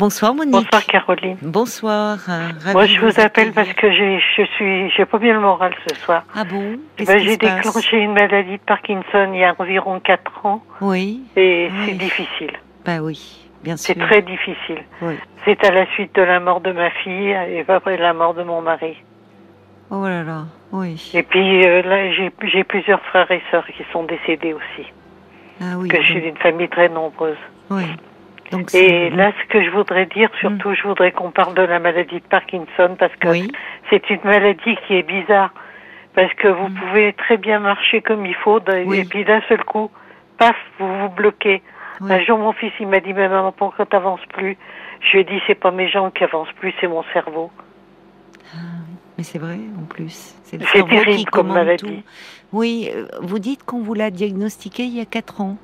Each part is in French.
Bonsoir Monique. Bonsoir Caroline. Bonsoir. euh, Moi je vous, appelle parce que je suis, j'ai pas bien le moral ce soir. Ah bon? Ben, J'ai déclenché une maladie de Parkinson il y a environ 4 ans. Oui. Et c'est difficile. Bah oui, bien sûr. C'est très difficile. Oui. C'est à la suite de la mort de ma fille et après la mort de mon mari. Oh là là, oui. Et puis euh, là, j'ai, plusieurs frères et sœurs qui sont décédés aussi. Ah oui. Que donc- je suis d'une famille très nombreuse. Oui. Donc Et là, ce que je voudrais dire, surtout, je voudrais qu'on parle de la maladie de Parkinson parce que Oui. c'est une maladie qui est bizarre. Parce que vous pouvez très bien marcher comme il faut, Oui. et puis d'un seul coup, paf, vous vous bloquez. Oui. Un jour, mon fils, il m'a dit, mais maman, pourquoi t'avances plus Je lui ai dit, c'est pas mes jambes qui avancent plus, c'est mon cerveau. Mais c'est vrai en plus. C'est terrible comme maladie. tout. Oui, euh, vous dites qu'on vous l'a diagnostiqué il y a 4 ans.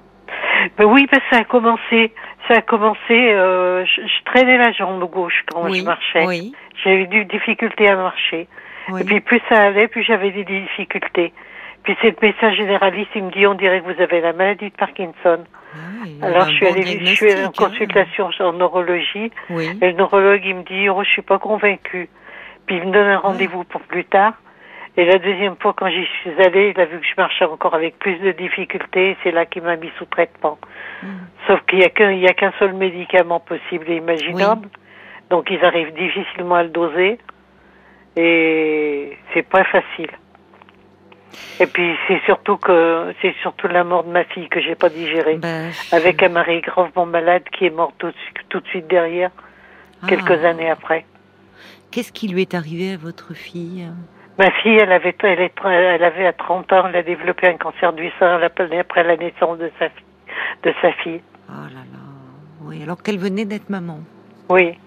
Ben oui, parce que ça a commencé, ça a commencé, euh, je, je traînais la jambe gauche quand oui. je marchais. Oui. J'avais eu des difficultés à marcher. oui. Et puis plus ça allait, plus j'avais des difficultés. Puis c'est le médecin généraliste, il me dit, on dirait que vous avez la maladie de Parkinson. Alors je suis bon allée, je suis allée en hein. consultation en neurologie, Oui. et le neurologue il me dit, oh je suis pas convaincue. Puis il me donne un rendez-vous pour plus tard. Et la deuxième fois quand j'y suis allée, il a vu que je marchais encore avec plus de difficultés, c'est là qu'il m'a mis sous traitement. Mm. Sauf qu'il y a qu'un, qu'un seul médicament possible et imaginable. Donc ils arrivent difficilement à le doser. Et c'est pas facile. Et puis c'est surtout que c'est surtout la mort de ma fille que j'ai pas digérée. Bah, Avec un mari gravement malade qui est mort tout, de suite- tout de suite derrière, ah. quelques années après. Qu'est-ce qui lui est arrivé à votre fille? Ma fille, elle avait, elle, est- elle avait à 30 ans, elle a développé un cancer du sein après la naissance de sa, de sa fille. Oh là là. Oui, alors qu'elle venait d'être maman. Oui.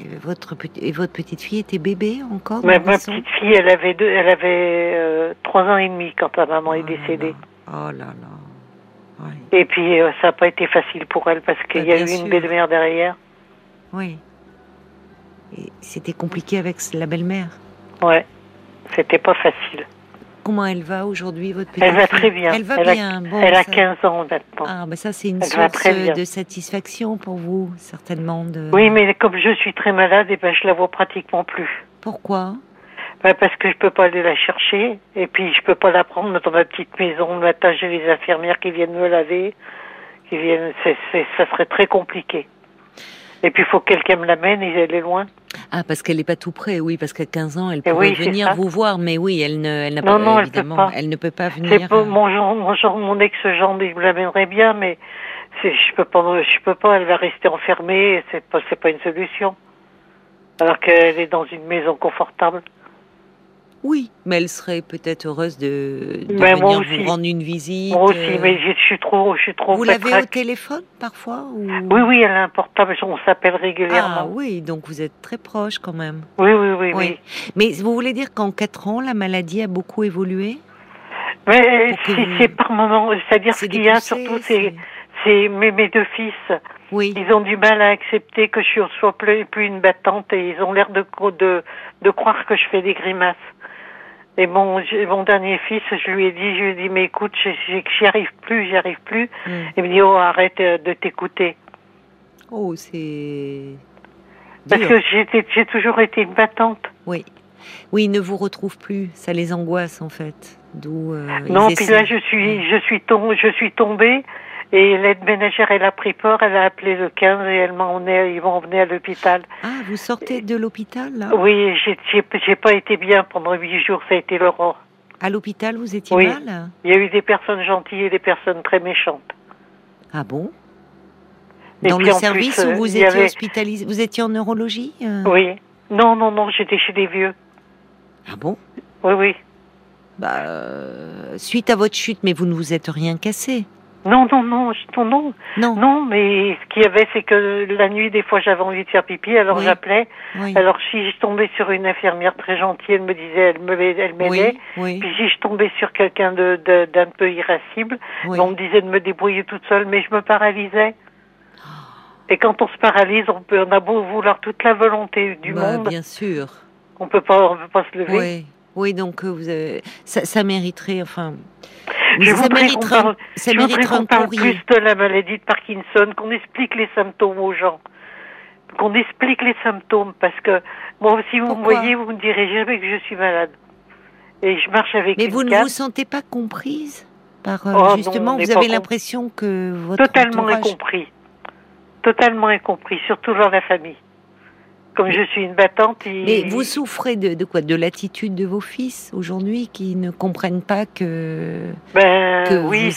Et votre, petit- et votre petite fille était bébé encore Ma, ma petite fille, elle avait deux, elle avait euh, trois ans et demi quand ta maman est Oh décédée. là. Oh là là. Oui. Et puis euh, ça n'a pas été facile pour elle parce qu'il Bah, y a bien eu sûr. une belle-mère derrière. Oui. Et c'était compliqué avec la belle-mère. Ouais, c'était pas facile. Comment elle va aujourd'hui, votre petite Elle va très bien. Elle va Elle a- bien. bon, elle a ça- 15 ans maintenant. Ah, bah ça, c'est une Elle source bien. de satisfaction pour vous, certainement. De... Oui, mais comme je suis très malade, et ben je la vois pratiquement plus. Pourquoi? Ben, parce que je peux pas aller la chercher, et puis je peux pas la prendre dans ma petite maison. Le matin, j'ai les infirmières qui viennent me laver, qui viennent. C'est, c'est, ça serait très compliqué. Et puis il faut que quelqu'un me l'amène, et elle est loin. Ah, parce qu'elle n'est pas tout près, oui, parce qu'à 15 ans, elle Eh pourrait oui, venir vous voir, mais oui, elle ne, elle n'a Non, pas, non, elle peut évidemment, pas. elle ne peut pas venir. Pas euh, mon genre, mon genre, mon ex-gendre, il me l'amènerait bien, mais je peux pas, je peux pas, elle va rester enfermée, c'est pas, c'est pas une solution. Alors qu'elle est dans une maison confortable. Oui, mais elle serait peut-être heureuse de, de Mais moi venir aussi. vous rendre une visite. Moi aussi, euh, mais je, suis trop, je suis trop Vous l'avez au téléphone parfois ou... Oui, oui, elle a un portable, on s'appelle régulièrement. Ah oui, donc vous êtes très proche quand même. Oui, oui, oui, oui. Oui. Mais vous voulez dire qu'en 4 ans, la maladie a beaucoup évolué? Mais que c'est, vous- par moment, c'est-à-dire ce qu'il y a surtout, c'est- mes, mes deux fils. Oui. Ils ont du mal à accepter que je sois plus, plus une battante et ils ont l'air de, de, de croire que je fais des grimaces. Et mon, mon dernier fils, je lui ai dit, je lui ai dit, mais écoute, j'y arrive plus, j'y arrive plus. Mm. Il me dit, oh, arrête euh, de t'écouter. Oh, c'est. Parce que j'ai toujours été une battante. Oui. Oui, ils ne vous retrouvent plus. Ça les angoisse, en fait. D'où. euh, Non, puis là, je suis, je suis tombée, je suis tombée, et l'aide ménagère, elle a pris peur, elle a appelé le 15 et elle m'a emmené, ils m'ont emmené à l'hôpital. Ah, vous sortez de l'hôpital, là? Oui, j'ai, j'ai, j'ai pas été bien pendant huit jours, ça a été l'aurore. À l'hôpital, vous étiez Oui. mal? Il y a eu des personnes gentilles et des personnes très méchantes. Ah bon? Et Dans le service plus, où vous étiez avait- hospitalisé Vous étiez en neurologie euh? Oui. Non, non, non, j'étais chez des vieux. Ah bon? Oui, oui. Bah, euh, suite à votre chute, mais vous ne vous êtes rien cassé Non, non, non, je- non, non. Non. Non, mais ce qu'il y avait, c'est que la nuit, des fois, j'avais envie de faire pipi, alors Oui. j'appelais. Oui. Alors, si je tombais sur une infirmière très gentille, elle me disait, elle me elle m'aidait. oui, Puis si je tombais sur quelqu'un de, d'un peu irascible, on me disait de me débrouiller toute seule, mais je me paralysais. Et quand on se paralyse, on peut, on a beau vouloir toute la volonté du Bah, monde, Bien sûr. on peut pas, on peut pas se lever. Oui, donc euh, vous avez... ça, ça mériterait, enfin, Je ça voudrais qu'on mériterait, parle, ça je voudrais mériterait qu'on parle plus de la maladie de Parkinson, qu'on explique les symptômes aux gens. qu'on explique les symptômes, parce que moi, si vous me voyez, vous me direz jamais que je suis malade. Et je marche avec Mais une vous ne canne. vous sentez pas comprise par euh, Oh justement vous avez l'impression que votre Totalement entourage- incompris. Totalement incompris, surtout dans la famille. Comme je suis une battante, il... Mais vous souffrez de, de quoi? De l'attitude de vos fils aujourd'hui qui ne comprennent pas que Ben que oui, et-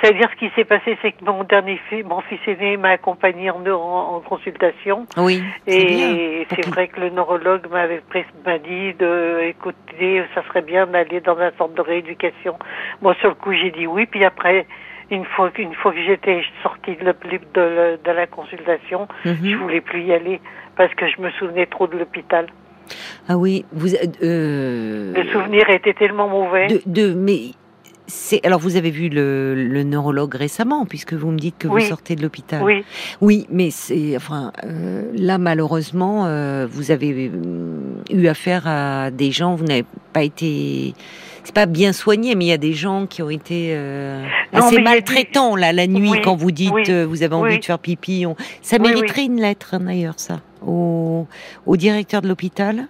C'est-à-dire ce qui s'est passé, c'est que mon dernier fils, mon fils aîné m'a accompagné en, en, en consultation. oui, c'est. Et c'est vrai que le neurologue m'avait m'a dit de écouter, ça serait bien d'aller dans un centre de rééducation. Moi, sur le coup, j'ai dit oui. Puis après, une fois, qu'une fois que j'étais sortie de, la- de, la- de la consultation, Mhm. je voulais plus y aller parce que je me souvenais trop de l'hôpital. Ah oui, vous euh, Le souvenir était tellement mauvais. de, de- mais alors vous avez vu le, le neurologue récemment puisque vous me dites que Oui. vous sortez de l'hôpital. Oui, Oui, mais c'est enfin euh, là malheureusement euh, vous avez euh, eu affaire à des gens vous n'avez pas été c'est pas bien soigné mais il y a des gens qui ont été euh, Non, assez maltraitants là la nuit Oui, quand vous dites oui, euh, vous avez envie oui. de faire pipi on- ça mériterait une lettre hein, d'ailleurs ça au, au directeur de l'hôpital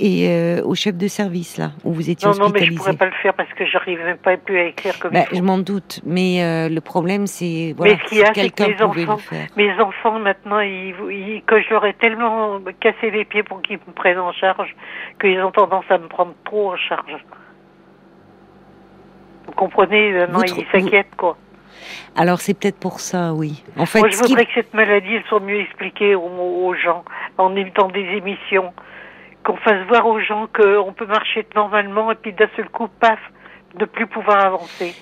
et euh, au chef de service là où vous étiez non, non, mais je hospitalisé. pourrais pas le faire parce que j'arrive même pas plus à écrire comme Bah, il faut. je m'en doute, mais euh, le problème c'est voilà, ce qu'il y a, si que pouvait enfants- le faire. Mes enfants, maintenant, ils, ils- que je leur ai tellement cassé les pieds pour qu'ils me prennent en charge, qu'ils ont tendance à me prendre trop en charge. Vous comprenez Maintenant, Vous ils trou- s'inquiètent, quoi. Alors c'est peut-être pour ça, oui. En fait, Moi, je qui- voudrais que cette maladie, elle soit mieux expliquée aux, aux gens, en émettant des émissions, qu'on fasse voir aux gens qu'on peut marcher normalement et puis d'un seul coup, paf, ne plus pouvoir avancer.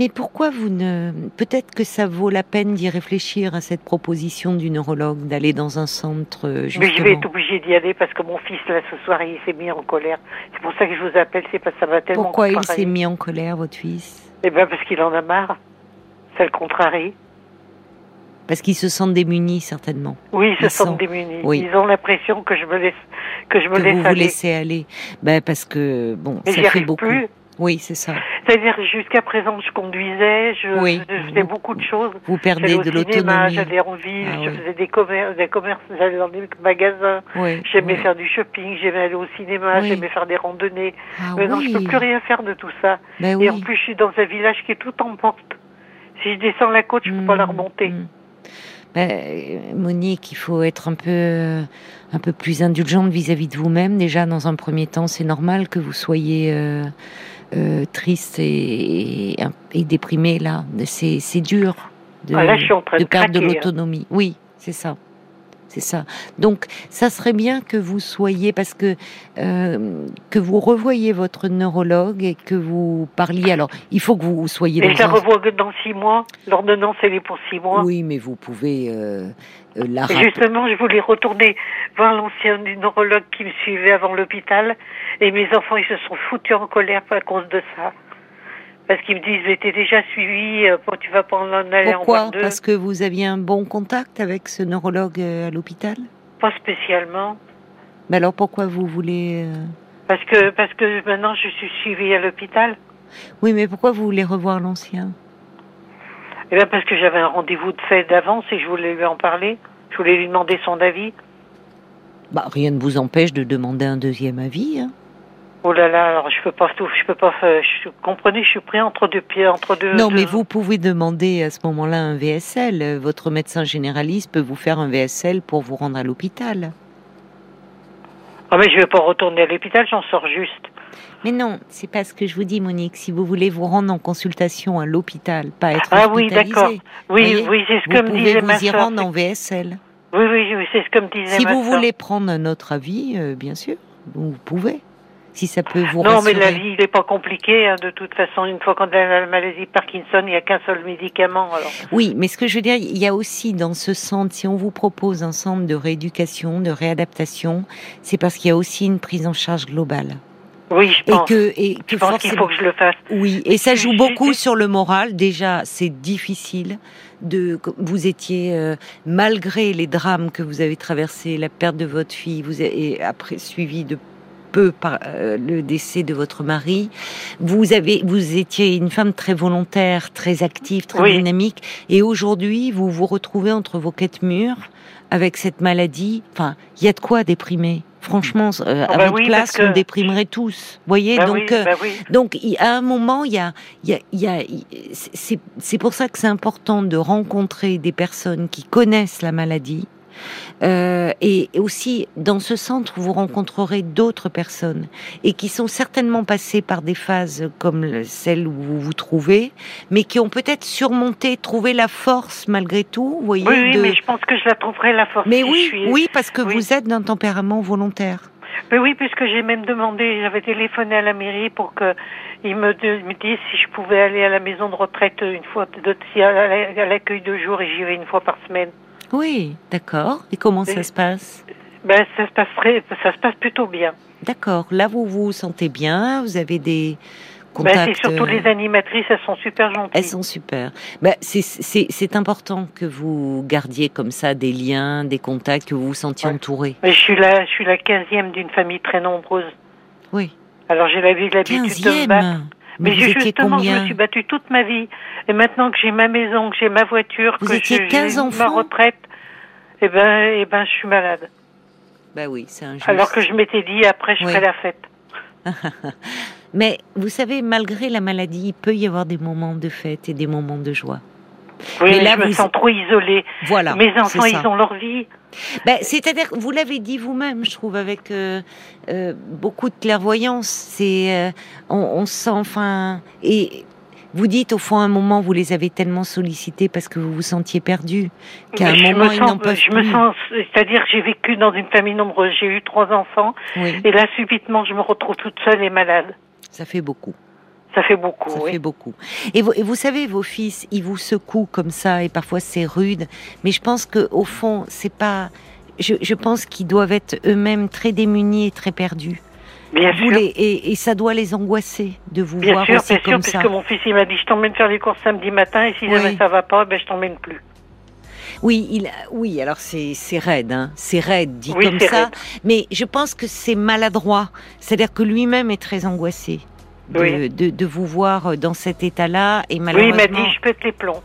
Mais pourquoi vous ne... Peut-être que ça vaut la peine d'y réfléchir à cette proposition du neurologue, d'aller dans un centre, justement. Mais je vais être obligée d'y aller parce que mon fils, là, ce soir, il s'est mis en colère. C'est pour ça que je vous appelle, c'est parce que ça va tellement Pourquoi il s'est mis en colère, votre fils? Eh ben parce qu'il en a marre. Ça le contrarie. Parce qu'il se sent démuni, certainement. Oui, ils se sentent démunis. oui. Ils ont l'impression que je me laisse, que je me que laisse vous vous aller. laissez aller. Ben, parce que, bon, Mais ça fait beaucoup. plus. Oui, c'est ça. C'est-à-dire jusqu'à présent, je conduisais, je, Oui. je faisais beaucoup de choses. Vous perdez de l'autonomie. j'allais en ville, Ah je oui. faisais des commerces, des commerces, j'allais dans des magasins. Oui, J'aimais faire du shopping, j'aimais aller au cinéma, j'aimais faire des randonnées. Ah Mais non, oui. je peux plus rien faire de tout ça. Ben Et en plus, je suis dans un village qui est tout en pente. Si je descends la côte, je peux pas la Mm, remonter. mm. Ben, Monique, il faut être un peu, euh, un peu plus indulgente vis-à-vis de vous-même. Déjà, dans un premier temps, c'est normal que vous soyez euh, euh, triste et, et, et déprimée là. C'est c'est dur de, Ah, là, je suis en train de de perdre de hein. l'autonomie. Oui, c'est ça. C'est ça. Donc, ça serait bien que vous soyez, parce que euh, que vous revoyiez votre neurologue et que vous parliez. Alors, il faut que vous soyez dans je la revois que dans six mois. L'ordonnance, elle est pour six mois. oui, mais vous pouvez euh, euh, la justement, je voulais retourner voir l'ancien neurologue qui me suivait avant l'hôpital. Et mes enfants, ils se sont foutus en colère à cause de ça. Parce qu'ils me disent, mais t'es déjà suivi, euh, tu vas pas en aller en Pourquoi Parce que vous aviez un bon contact avec ce neurologue euh, à l'hôpital? Pas spécialement. Mais alors pourquoi vous voulez euh, Parce que, parce que maintenant, je suis suivie à l'hôpital. Oui, mais pourquoi vous voulez revoir l'ancien? Et bien, parce que j'avais un rendez-vous de fait d'avance et je voulais lui en parler. Je voulais lui demander son avis. Bah rien ne vous empêche de demander un deuxième avis. hein. Oh là là, alors je peux pas tout, je peux pas faire, je, comprenez, je suis pris entre deux pieds, entre deux. non, mais vous pouvez demander à ce moment-là un VSL. Votre médecin généraliste peut vous faire un VSL pour vous rendre à l'hôpital. Ah mais je vais pas retourner à l'hôpital, j'en sors juste. Mais non, c'est pas ce que je vous dis, Monique. Si vous voulez vous rendre en consultation à l'hôpital, pas être Ah oui, d'accord. Oui, oui, c'est ce vous que me pouvez disait vous ma y soeur. rendre en VSL. Oui, oui, oui, c'est ce que me disait Si ma vous voulez prendre un autre avis, euh, bien sûr, vous pouvez. Si ça peut vous Non, mais rassurer. la vie, il n'est pas compliqué. hein, de toute façon, une fois qu'on a la maladie de Parkinson, il n'y a qu'un seul médicament. Alors. Oui, mais ce que je veux dire, il y a aussi dans ce centre, si on vous propose un centre de rééducation, de réadaptation, c'est parce qu'il y a aussi une prise en charge globale. Oui, je Et pense. que, et que je pense qu'il faut que je le fasse. Oui, et ça joue beaucoup sur le moral. Déjà, c'est difficile de. Vous étiez euh, malgré les drames que vous avez traversés, la perte de votre fille, vous avez après suivi de peu par euh, le décès de votre mari. Vous avez, vous étiez une femme très volontaire, très active, très dynamique, et aujourd'hui, vous vous retrouvez entre vos quatre murs avec cette maladie. Enfin, il y a de quoi déprimer. Franchement, euh, à bah votre place, on déprimerait tous. Voyez, bah donc, euh, bah donc, à un moment, il y a, il y a, il y a c'est pour ça que c'est important de rencontrer des personnes qui connaissent la maladie, euh, et aussi, dans ce centre, vous rencontrerez d'autres personnes et qui sont certainement passées par des phases comme celle où vous vous trouvez, mais qui ont peut-être surmonté, trouvé la force malgré tout. Vous voyez, oui, mais je pense que je la trouverai la force. Mais oui, oui, parce que vous êtes d'un tempérament volontaire. Mais oui, puisque j'ai même demandé, j'avais téléphoné à la mairie pour que me, me disent si je pouvais aller à la maison de retraite une fois, de, à l'accueil de jour et j'y vais une fois par semaine. Oui, d'accord. Et comment ça se passe ben, ça se passerait, ça se passe plutôt bien. D'accord. Là, vous vous sentez bien Vous avez des contacts ben, C'est surtout les animatrices, elles sont super gentilles. Elles sont super. Ben, c'est important que vous gardiez comme ça des liens, des contacts, que vous vous sentiez entouré. Mais je suis la, je suis la quinzième d'une famille très nombreuse. Oui. Alors j'ai l'habitude de me battre. Mais, justement, je me suis battue toute ma vie. Et maintenant que j'ai ma maison, que j'ai ma voiture, vous que j'ai ma retraite, eh ben, eh ben, je suis malade. Bah oui, c'est injuste. Alors que je m'étais dit, après, je ferai la fête. Mais vous savez, malgré la maladie, il peut y avoir des moments de fête et des moments de joie. Oui, mais là, je me sens trop isolée. Voilà. Mes enfants, ils ont leur vie. Ben, C'est-à-dire, vous l'avez dit vous-même, je trouve, avec euh, euh, beaucoup de clairvoyance. C'est, euh, on, on, sent, enfin, et vous dites au fond, à un moment, vous les avez tellement sollicités parce que vous vous sentiez perdu, qu'à un moment, ils n'en peuvent je Me sens, c'est-à-dire, j'ai vécu dans une famille nombreuse. J'ai eu trois enfants, et là, subitement, je me retrouve toute seule et malade. Ça fait beaucoup. Ça fait beaucoup. Ça fait beaucoup. Et vous, et vous, savez, vos fils, ils vous secouent comme ça, et parfois c'est rude. Mais je pense que au fond, c'est pas. Je, je pense qu'ils doivent être eux-mêmes très démunis et très perdus. Bien sûr. et, et, ça doit les angoisser de vous bien voir sûr, aussi bien comme sûr, ça. puisque mon fils il m'a dit je t'emmène faire les courses samedi matin et si jamais ça va pas, ben je t'emmène plus. Oui, il, oui, alors c'est c'est raide, hein. c'est raide dit comme ça, mais je pense que c'est maladroit. C'est-à-dire que lui-même est très angoissé de, de, vous voir dans cet état-là. Et malheureusement... Oui, il m'a dit, je pète les plombs.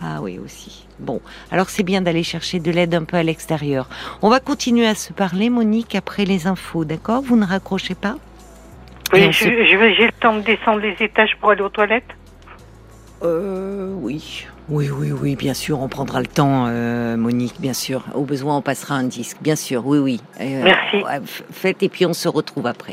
Ah oui, aussi. Bon, alors c'est bien d'aller chercher de l'aide un peu à l'extérieur. On va continuer à se parler, Monique, après les infos, d'accord? Vous ne raccrochez pas? Oui, j'ai le temps de descendre les étages pour aller aux toilettes? Euh, oui. Oui, oui, oui, bien sûr, on prendra le temps, euh, Monique, bien sûr. Au besoin, on passera un disque, bien sûr, oui, oui. Euh, Merci. faites et puis on se retrouve après.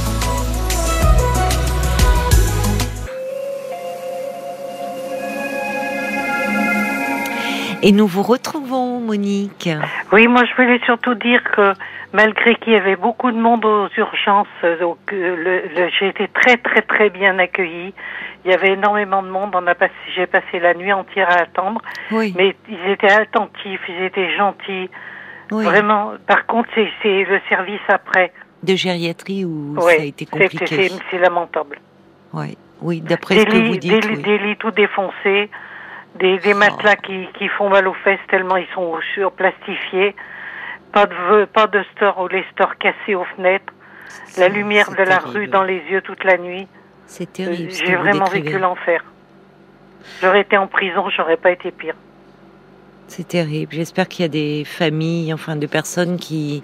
Et nous vous retrouvons, Monique. Oui, moi je voulais surtout dire que malgré qu'il y avait beaucoup de monde aux urgences, donc le, j'ai été très très très bien accueillie. Il y avait énormément de monde. On a passé, j'ai passé la nuit entière à attendre. Oui. Mais ils étaient attentifs, ils étaient gentils. Oui. Vraiment. Par contre, c'est, c'est le service après. De gériatrie où ça a été compliqué? C'est, c'est, lamentable. Oui, oui. D'après ce que vous dites. Des, oui. des lits tout défoncés, des, des matelas qui, qui font mal aux fesses tellement ils sont surplastifiés pas de pas de store ou les stores cassés aux fenêtres, la lumière de la rue dans les yeux toute la nuit. C'est terrible. J'ai vraiment vécu l'enfer. J'aurais été en prison, j'aurais pas été pire. C'est terrible. J'espère qu'il y a des familles, enfin, de personnes qui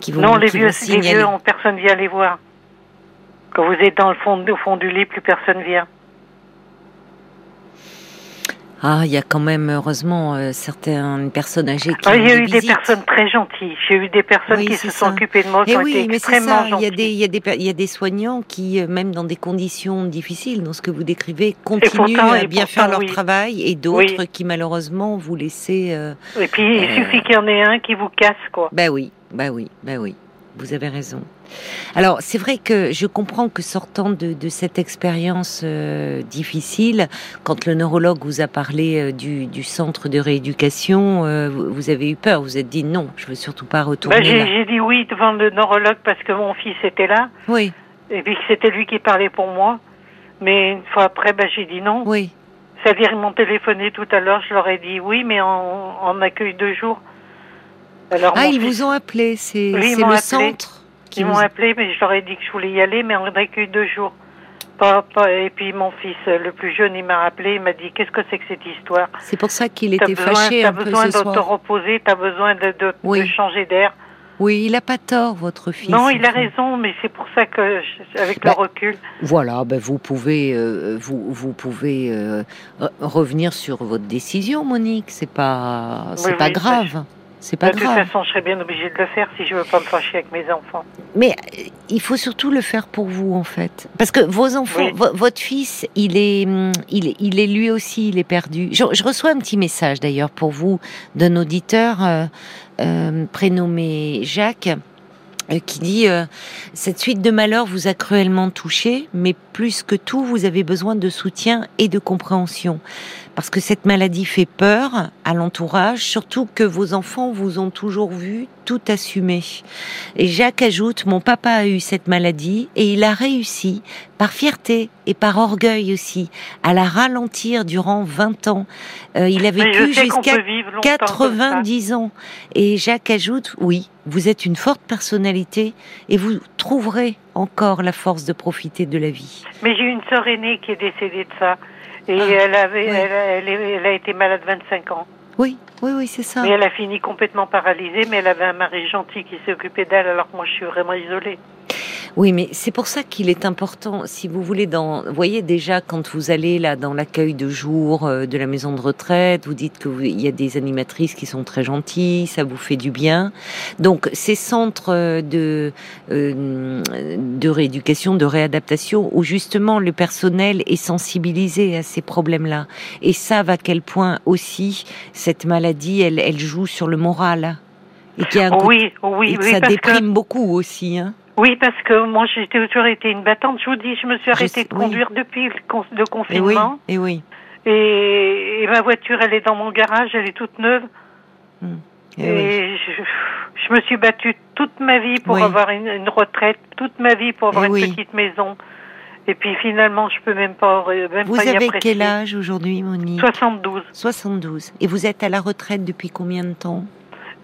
qui vont. Non, les vieux, les vieux, on, personne vient les voir. Quand vous êtes dans le fond, au fond du lit, plus personne vient. Ah, il y a quand même heureusement euh, certaines personnes âgées qui. Ah, il y a eu des personnes très gentilles. J'ai eu des personnes oui, qui se ça. sont occupées de moi, qui Et ont oui, été mais extrêmement ça. gentilles. Il y, a des, il, y a des, il y a des soignants qui, euh, même dans des conditions difficiles, dans ce que vous décrivez, continuent pourtant, à bien pourtant, faire leur oui. travail, et d'autres qui malheureusement vous laissez. euh, Et puis, il Euh. suffit qu'il y en ait un qui vous casse, quoi. Bah oui, bah oui, bah oui. Vous avez raison. Alors, c'est vrai que je comprends que sortant de, de cette expérience euh, difficile, quand le neurologue vous a parlé euh, du, du centre de rééducation, euh, vous, avez eu peur. Vous êtes dit non, je veux surtout pas retourner Bah, j'ai dit oui devant le neurologue parce que mon fils était là, Oui, et puis que c'était lui qui parlait pour moi. Mais une fois après, bah, j'ai dit non. oui. C'est-à-dire, ils m'ont téléphoné tout à l'heure, je leur ai dit oui, mais en, en accueil de jour. Alors, ah, ils vous ont appelé, c'est le centre Ils m'ont appelé, mais je leur ai dit que je voulais y aller, mais en accueil de jour. Pas, pas, et puis mon fils, le plus jeune, il m'a rappelé, il m'a dit qu'est-ce que c'est que cette histoire? C'est pour ça qu'il était fâché T'as un besoin peu ce de te reposer, t'as besoin de, de, Oui. de changer d'air. Oui, il n'a pas tort, votre fils. Non, il a raison, mais c'est pour ça que, je- avec Bah, le recul, Voilà, ben vous pouvez, euh, vous, vous pouvez euh, re- revenir sur votre décision, Monique. C'est pas, c'est Oui, pas oui, grave. C'est de pas toute grave. façon, je serais bien obligée de le faire si je veux pas me fâcher avec mes enfants. Mais euh, il faut surtout le faire pour vous, en fait, parce que vos enfants, Oui. votre fils, il est, hum, il est, il est lui aussi, il est perdu. Je, je reçois un petit message d'ailleurs pour vous d'un auditeur euh, euh, prénommé Jacques. qui dit euh, cette suite de malheurs vous a cruellement touché, mais plus que tout, vous avez besoin de soutien et de compréhension, parce que cette maladie fait peur à l'entourage, surtout que vos enfants vous ont toujours vu tout assumer. Et Jacques ajoute mon papa a eu cette maladie et il a réussi par fierté et par orgueil aussi à la ralentir durant 20 ans. Euh, il a vécu jusqu'à peut vivre longtemps comme ça. 90 ans. Et Jacques ajoute, oui, vous êtes une forte personnalité et vous trouverez encore la force de profiter de la vie. Mais j'ai une sœur aînée qui est décédée de ça. Et Ah, elle, avait, oui. elle, a- elle, elle a été malade 25 ans. Oui, oui, oui, c'est ça. Mais elle a fini complètement paralysée, mais elle avait un mari gentil qui s'est occupé d'elle, alors que moi je suis vraiment isolée. Oui, mais c'est pour ça qu'il est important, si vous voulez, dans, vous voyez déjà quand vous allez là dans l'accueil de jour euh, de la maison de retraite, vous dites que vous- il y a des animatrices qui sont très gentilles, ça vous fait du bien. Donc ces centres euh, de euh, de rééducation, de réadaptation, où justement le personnel est sensibilisé à ces problèmes-là et savent à quel point aussi cette maladie, elle, elle joue sur le moral et qu'il y a un côté- Oui, oui, et que oui, ça déprime que, beaucoup aussi. Hein. Oui, parce que moi j'ai toujours été une battante. Je vous dis, je me suis arrêtée de oui. conduire depuis le, con- le Et oui, confinement. et oui. Et, et ma voiture, elle est dans mon garage, elle est toute neuve. Et Et, oui. je, je me suis battue toute ma vie pour Oui. avoir une, une retraite, toute ma vie pour avoir Eh une oui. petite maison. Et puis finalement, je peux même pas, même Vous pas y avez apprécier. quel âge aujourd'hui, Monique? 72. 72. Et vous êtes à la retraite depuis combien de temps?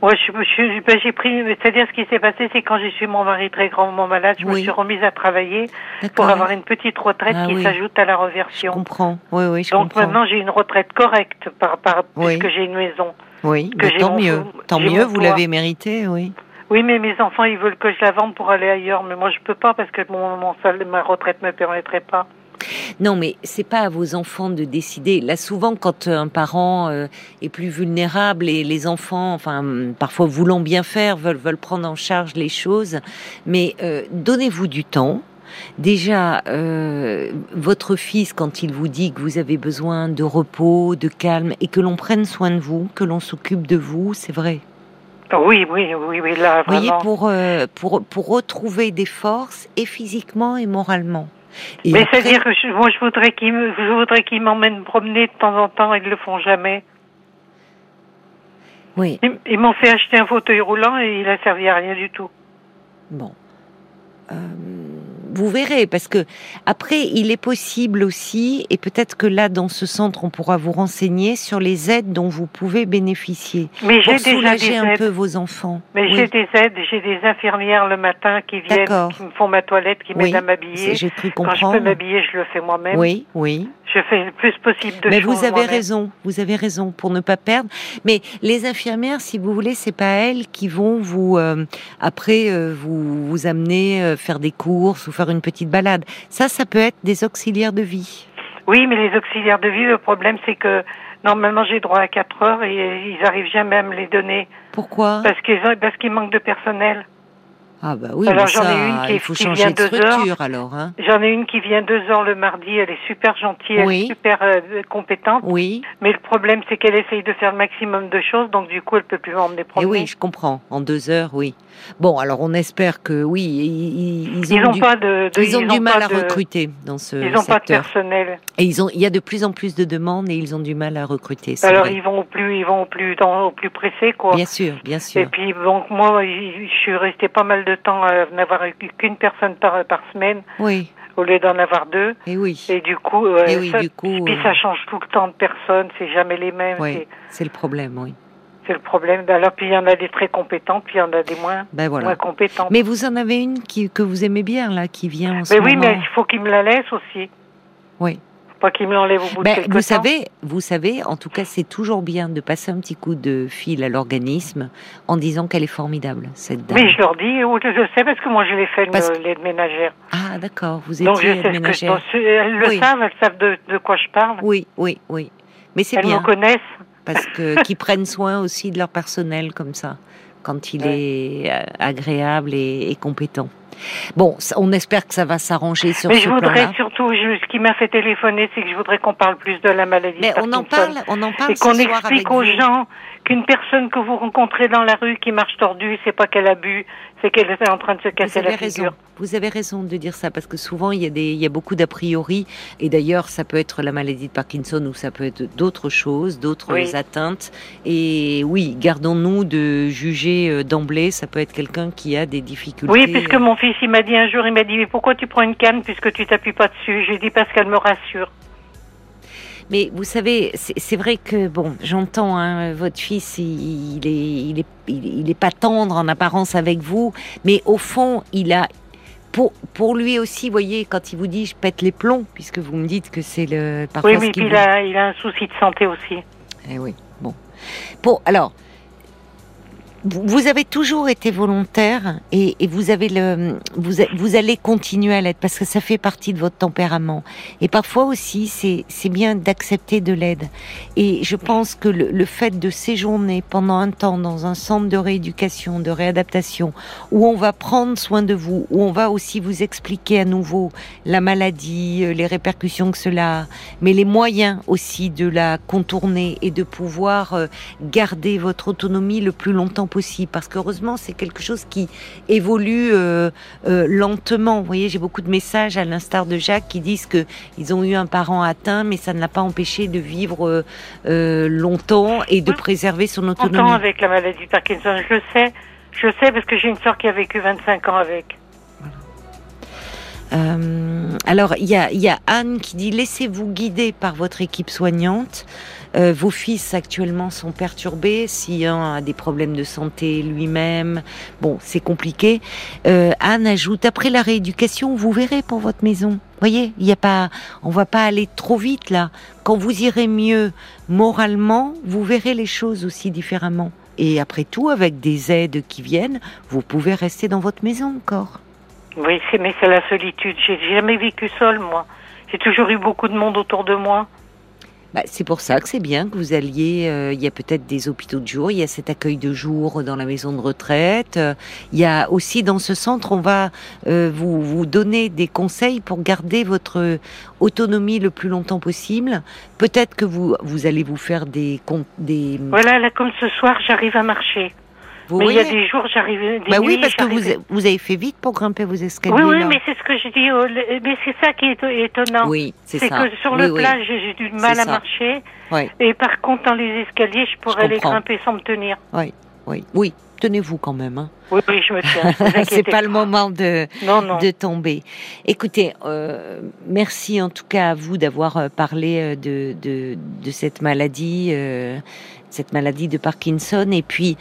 Ouais, je, je- ben, j'ai pris, c'est-à-dire ce qui s'est passé, c'est quand j'ai su mon mari très grandement malade, je me suis remise à travailler pour avoir une petite retraite Ah qui oui. s'ajoute à la Je reversion. comprends. Oui, oui, je Donc comprends. maintenant, j'ai une retraite correcte par, par Oui. puisque j'ai une maison. oui, que tant mon- mieux. Tant mieux, vous l'avez mérité, oui. Oui, mais mes enfants, ils veulent que je la vende pour aller ailleurs, mais moi, je peux pas parce que mon, mon ma retraite me permettrait pas. Non, mais c'est pas à vos enfants de décider. Là, souvent, quand un parent euh, est plus vulnérable et les enfants, enfin, hum, parfois voulant bien faire, veulent, veulent prendre en charge les choses, mais euh, donnez-vous du temps. Déjà, euh, votre fils, quand il vous dit que vous avez besoin de repos, de calme, et que l'on prenne soin de vous, que l'on s'occupe de vous, c'est vrai. Oui, oui, oui, oui, là, Vous voyez, pour, euh, pour, pour retrouver des forces, et physiquement et moralement. Et mais après- c'est-à-dire que je, moi, je voudrais qu'ils je voudrais qu'ils m'emmènent promener de temps en temps, ils le font jamais. Oui, Ils, ils m'ont fait acheter un fauteuil roulant et il a servi à rien du tout. Bon. Euh, vous verrez, parce que après, il est possible aussi, et peut-être que là, dans ce centre, on pourra vous renseigner sur les aides dont vous pouvez bénéficier Mais pour soulager un aides. peu vos enfants. Mais Oui, j'ai des aides, j'ai des infirmières le matin qui viennent, qui me font ma toilette, qui Oui, m'aident à m'habiller. j'ai cru Quand je comprendre. peux m'habiller, je le fais moi-même. Oui, oui. Je fais le plus possible de Mais choses vous avez raison, vous avez raison pour ne pas perdre. Mais les infirmières, si vous voulez, c'est pas elles qui vont vous euh, après euh, vous vous amener euh, faire des courses ou faire une petite balade. Ça, ça peut être des auxiliaires de vie. Oui, mais les auxiliaires de vie, le problème, c'est que normalement, j'ai droit à 4 heures et ils arrivent jamais à me les donner Pourquoi? Parce qu'ils parce qu'il manque de personnel. Ah bah oui, Alors, mais j'en ai une qui- il faut qui changer vient de deux heures. structure alors. Hein. J'en ai une qui vient deux heures le mardi, elle est super gentille, elle Oui. est super euh, compétente, Oui, mais le problème c'est qu'elle essaye de faire le maximum de choses, donc du coup elle peut plus m'emmener et promener. Eh oui, je comprends. En deux heures, oui. Bon, alors on espère que oui, ils, ont, Ils du, pas de, de- ils ont du mal à de- recruter dans ce Ils n'ont pas de personnel. Et ils ont, il y a de plus en plus de demandes et ils ont du mal à recruter. Alors vrai. ils vont au plus, ils vont au plus, dans, au plus pressé quoi. Bien sûr, bien Et sûr. puis donc moi, je suis restée pas mal de temps à n'avoir qu'une personne par par semaine. Oui, au lieu d'en avoir deux. Et oui. Et du coup, euh, Et oui, ça, du coup, puis euh, ça change tout le temps de personnes, c'est jamais les mêmes. Oui, c'est- le problème, oui. C'est le problème. Alors, puis il y en a des très compétents, puis il y en a des moins, Ben voilà. moins compétents. Mais vous en avez une qui, que vous aimez bien, là, qui vient en ce Mais oui, moment. mais il faut qu'il me la laisse aussi. Oui. Pas qu'il me l'enlève au bout Ben, de quelque vous temps. savez, vous savez, en tout cas, c'est toujours bien de passer un petit coup de fil à l'organisme en disant qu'elle est formidable, cette dame. Mais je leur dis, ou je sais parce que moi je l'ai fait Parce l'aide ménagère. Ah, d'accord, vous Donc je étiez sais ce que je ménagère. Elles le Oui. savent, elles savent de, de quoi je parle. Oui, oui, oui. Mais c'est elles bien, me connaissent. Parce que qu'ils prennent soin aussi de leur personnel comme ça, quand il Ouais. est euh, agréable et, et compétent. Bon, on espère que ça va s'arranger sur Mais ce je voudrais plan-là. surtout, je- ce qui m'a fait téléphoner, c'est que je voudrais qu'on parle plus de la maladie. Mais de on en parle, on en parle Et qu'on avec explique aux vous. gens qu'une personne que vous rencontrez dans la rue qui marche tordue, c'est pas qu'elle a bu, c'est qu'elle est en train de se casser la raison. figure. Vous avez raison de dire ça parce que souvent il y a des, il y a beaucoup d'a priori et d'ailleurs ça peut être la maladie de Parkinson ou ça peut être d'autres choses, d'autres Oui. atteintes. Et oui, gardons-nous de juger euh, d'emblée. Ça peut être quelqu'un qui a des difficultés. Oui, puisque mon fils, il m'a dit un jour, il m'a dit, mais pourquoi tu prends une canne puisque tu t'appuies pas dessus? J'ai dit parce qu'elle me rassure. Mais vous savez, c'est vrai que bon, j'entends hein, votre fils, il, il est, il est, il, est pas tendre en apparence avec vous, mais au fond, il a. Pour, pour lui aussi, vous voyez, quand il vous dit je pète les plombs, puisque vous me dites que c'est le parfois Oui, ce puis vous- il a, il a un souci de santé aussi. Eh oui, bon. Bon, alors, vous avez toujours été volontaire et, et vous avez le, vous, vous allez continuer à l'être parce que ça fait partie de votre tempérament. Et parfois aussi, c'est, c'est bien d'accepter de l'aide. Et je pense que le, le fait de séjourner pendant un temps dans un centre de rééducation, de réadaptation, où on va prendre soin de vous, où on va aussi vous expliquer à nouveau la maladie, euh, les répercussions que cela a, mais les moyens aussi de la contourner et de pouvoir euh, garder votre autonomie le plus longtemps possible. Parce qu'heureusement, c'est quelque chose qui évolue euh, euh, lentement. Vous voyez, j'ai beaucoup de messages à l'instar de Jacques qui disent que ils ont eu un parent atteint, mais ça ne l'a pas empêché de vivre euh, longtemps et de Oui. préserver son autonomie. avec la maladie de Parkinson, je le sais. Je le sais parce que j'ai une soeur qui a vécu 25 ans avec. Alors, il y a, il y a Anne qui dit laissez-vous guider par votre équipe soignante. Euh, vos fils actuellement sont perturbés. Si un a des problèmes de santé lui-même, bon, c'est compliqué. Euh, Anne ajoute après la rééducation, vous verrez pour votre maison. Voyez, il y a pas, on va pas aller trop vite là. Quand vous irez mieux moralement, vous verrez les choses aussi différemment. Et après tout, avec des aides qui viennent, vous pouvez rester dans votre maison encore. Oui, c'est mais c'est la solitude. J'ai jamais vécu seule, moi. J'ai toujours eu beaucoup de monde autour de moi. Bah, c'est pour ça que c'est bien que vous alliez. euh, il y a peut-être des hôpitaux de jour, il y a cet accueil de jour dans la maison de retraite. euh, il y a aussi dans ce centre, on va euh, vous vous donner des conseils pour garder votre autonomie le plus longtemps possible. Peut-être que vous vous allez vous faire des des. Voilà, là, comme ce soir, j'arrive à marcher. Vous mais il y a des jours, j'arrive. Des Bah oui, nuits, parce que vous avez fait vite pour grimper vos escaliers. Oui, oui, là. mais c'est ce que je dis. oh, le- Mais c'est ça qui est étonnant. Oui, c'est C'est ça. que sur Oui, le oui. plat, j'ai du mal C'est à ça. marcher. Ouais. Et par contre, dans les escaliers, je pourrais les grimper sans me tenir. Oui, oui, oui. Tenez-vous quand même. Hein. Oui, oui, je me tiens. c'est pas le moment de. Non, non. de tomber. Écoutez, euh, merci en tout cas à vous d'avoir euh, parlé euh, de, de, de cette maladie, euh, cette maladie de Parkinson. Et puis,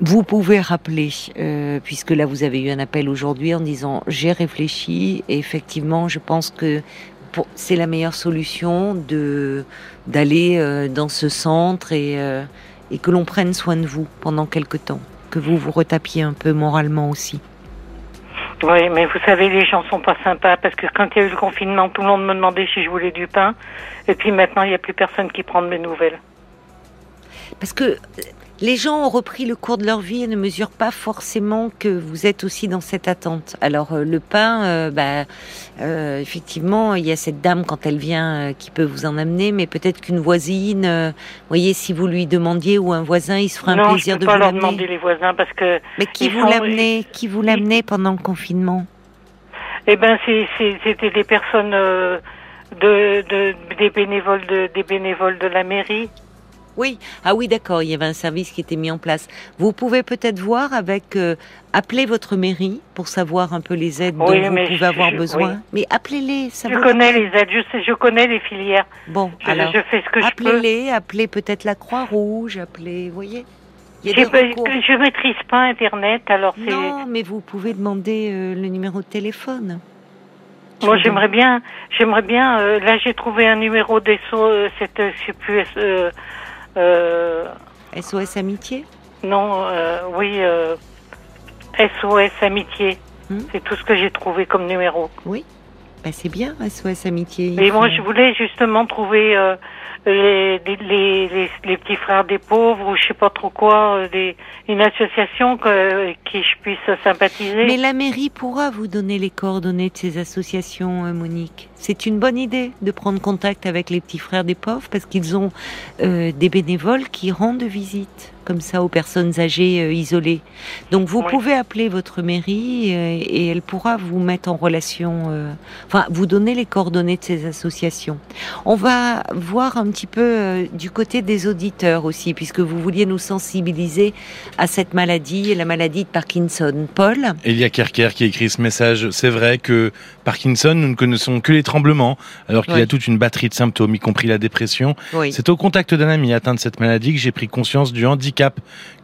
vous pouvez rappeler, euh, puisque là vous avez eu un appel aujourd'hui en disant j'ai réfléchi et effectivement je pense que c'est la meilleure solution de d'aller euh, dans ce centre et, euh, et que l'on prenne soin de vous pendant quelque temps, que vous vous retapiez un peu moralement aussi. Oui, mais vous savez, les gens sont pas sympas parce que quand il y a eu le confinement, tout le monde me demandait si je voulais du pain. Et puis maintenant, il n'y a plus personne qui prend de mes nouvelles. Parce que euh, les gens ont repris le cours de leur vie et ne mesurent pas forcément que vous êtes aussi dans cette attente. Alors euh, le pain, euh, bah, euh, effectivement, il y a cette dame quand elle vient euh, qui peut vous en amener, mais peut-être qu'une voisine, euh, voyez, si vous lui demandiez ou un voisin, il se fera un plaisir je de vous pas leur l'amener. demander les voisins parce que, Mais qui vous l'amenait Qui vous l'amenait pendant le confinement? Eh ben, c'était des personnes euh, de, de des bénévoles de des bénévoles de la mairie. Oui, ah oui, d'accord, il y avait un service qui était mis en place. Vous pouvez peut-être voir avec, euh, appeler votre mairie pour savoir un peu les aides dont vous pouvez je- avoir je- besoin. oui. Mais appelez-les, ça Je connais les aides, je sais, je connais les filières. Bon, Je, alors, je fais ce que je peux. appelez-les, appelez peut-être la Croix-Rouge, appelez, vous voyez Il y a des. Je maîtrise pas Internet, alors c'est. Non, mais vous pouvez demander euh, le numéro de téléphone. Moi, j'aimerais bien, j'aimerais bien. euh, là, j'ai trouvé un numéro euh, cette, euh, je sais plus, euh, euh, SOS Amitié non, euh, oui, euh, SOS Amitié. Hmm. C'est tout ce que j'ai trouvé comme numéro. Oui. Ben, c'est bien, SOS Amitié. Et moi, faut- je voulais justement trouver euh, les, petits frères des pauvres ou je sais pas trop quoi, euh, une association que, qui je puisse sympathiser. Mais la mairie pourra vous donner les coordonnées de ces associations, euh, Monique. C'est une bonne idée de prendre contact avec les petits frères des pauvres parce qu'ils ont euh, des bénévoles qui rendent visite comme ça aux personnes âgées euh, isolées. Donc vous Oui. pouvez appeler votre mairie euh, et elle pourra vous mettre en relation, euh, enfin vous donner les coordonnées de ces associations. On va voir un petit peu euh, du côté des auditeurs aussi, puisque vous vouliez nous sensibiliser à cette maladie, la maladie de Parkinson. Paul Elia Kerker qui écrit ce message. C'est vrai que Parkinson, nous ne connaissons que les tremblements, alors qu'il y a toute une batterie de symptômes, y compris la dépression. Oui. C'est au contact d'un ami atteint de cette maladie que j'ai pris conscience du handicap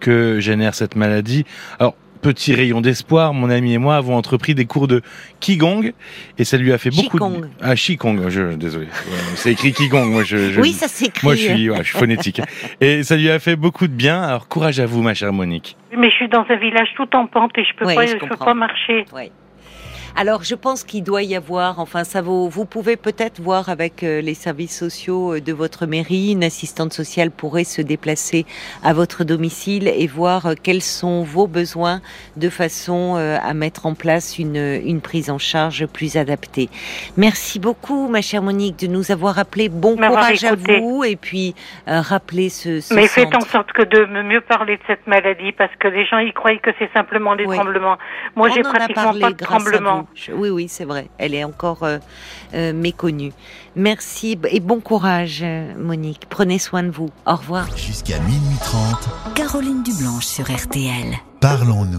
que génère cette maladie. Alors, petit rayon d'espoir, mon ami et moi avons entrepris des cours de Qigong et ça lui a fait beaucoup Qigong. de... Ah, Qigong, je, désolé. C'est écrit Qigong, moi je... je- Oui, ça s'écrit. Moi, je suis, ouais, je suis phonétique. Et ça lui a fait beaucoup de bien. Alors, courage à vous, ma chère Monique. Mais je suis dans un village tout en pente et je peux Oui, pas, je je peux pas marcher. Alors, je pense qu'il doit y avoir, enfin, ça vaut, vous pouvez peut-être voir avec euh, les services sociaux euh, de votre mairie, une assistante sociale pourrait se déplacer à votre domicile et voir euh, quels sont vos besoins de façon à mettre en place une, une prise en charge plus adaptée. Merci beaucoup, ma chère Monique, de nous avoir appelé. Bon courage écouté. à vous et puis euh, rappelez ce, ce Mais faites en sorte que de mieux parler de cette maladie parce que les gens y croient que c'est simplement des Oui. tremblements. Moi, j'ai pratiquement pas de tremblements. Je- Oui, oui, c'est vrai. Elle est encore euh, euh, méconnue. Merci et bon courage, euh, Monique. Prenez soin de vous. Au revoir. Jusqu'à minuit 30, Caroline Dublanche sur RTL. parlons-nous.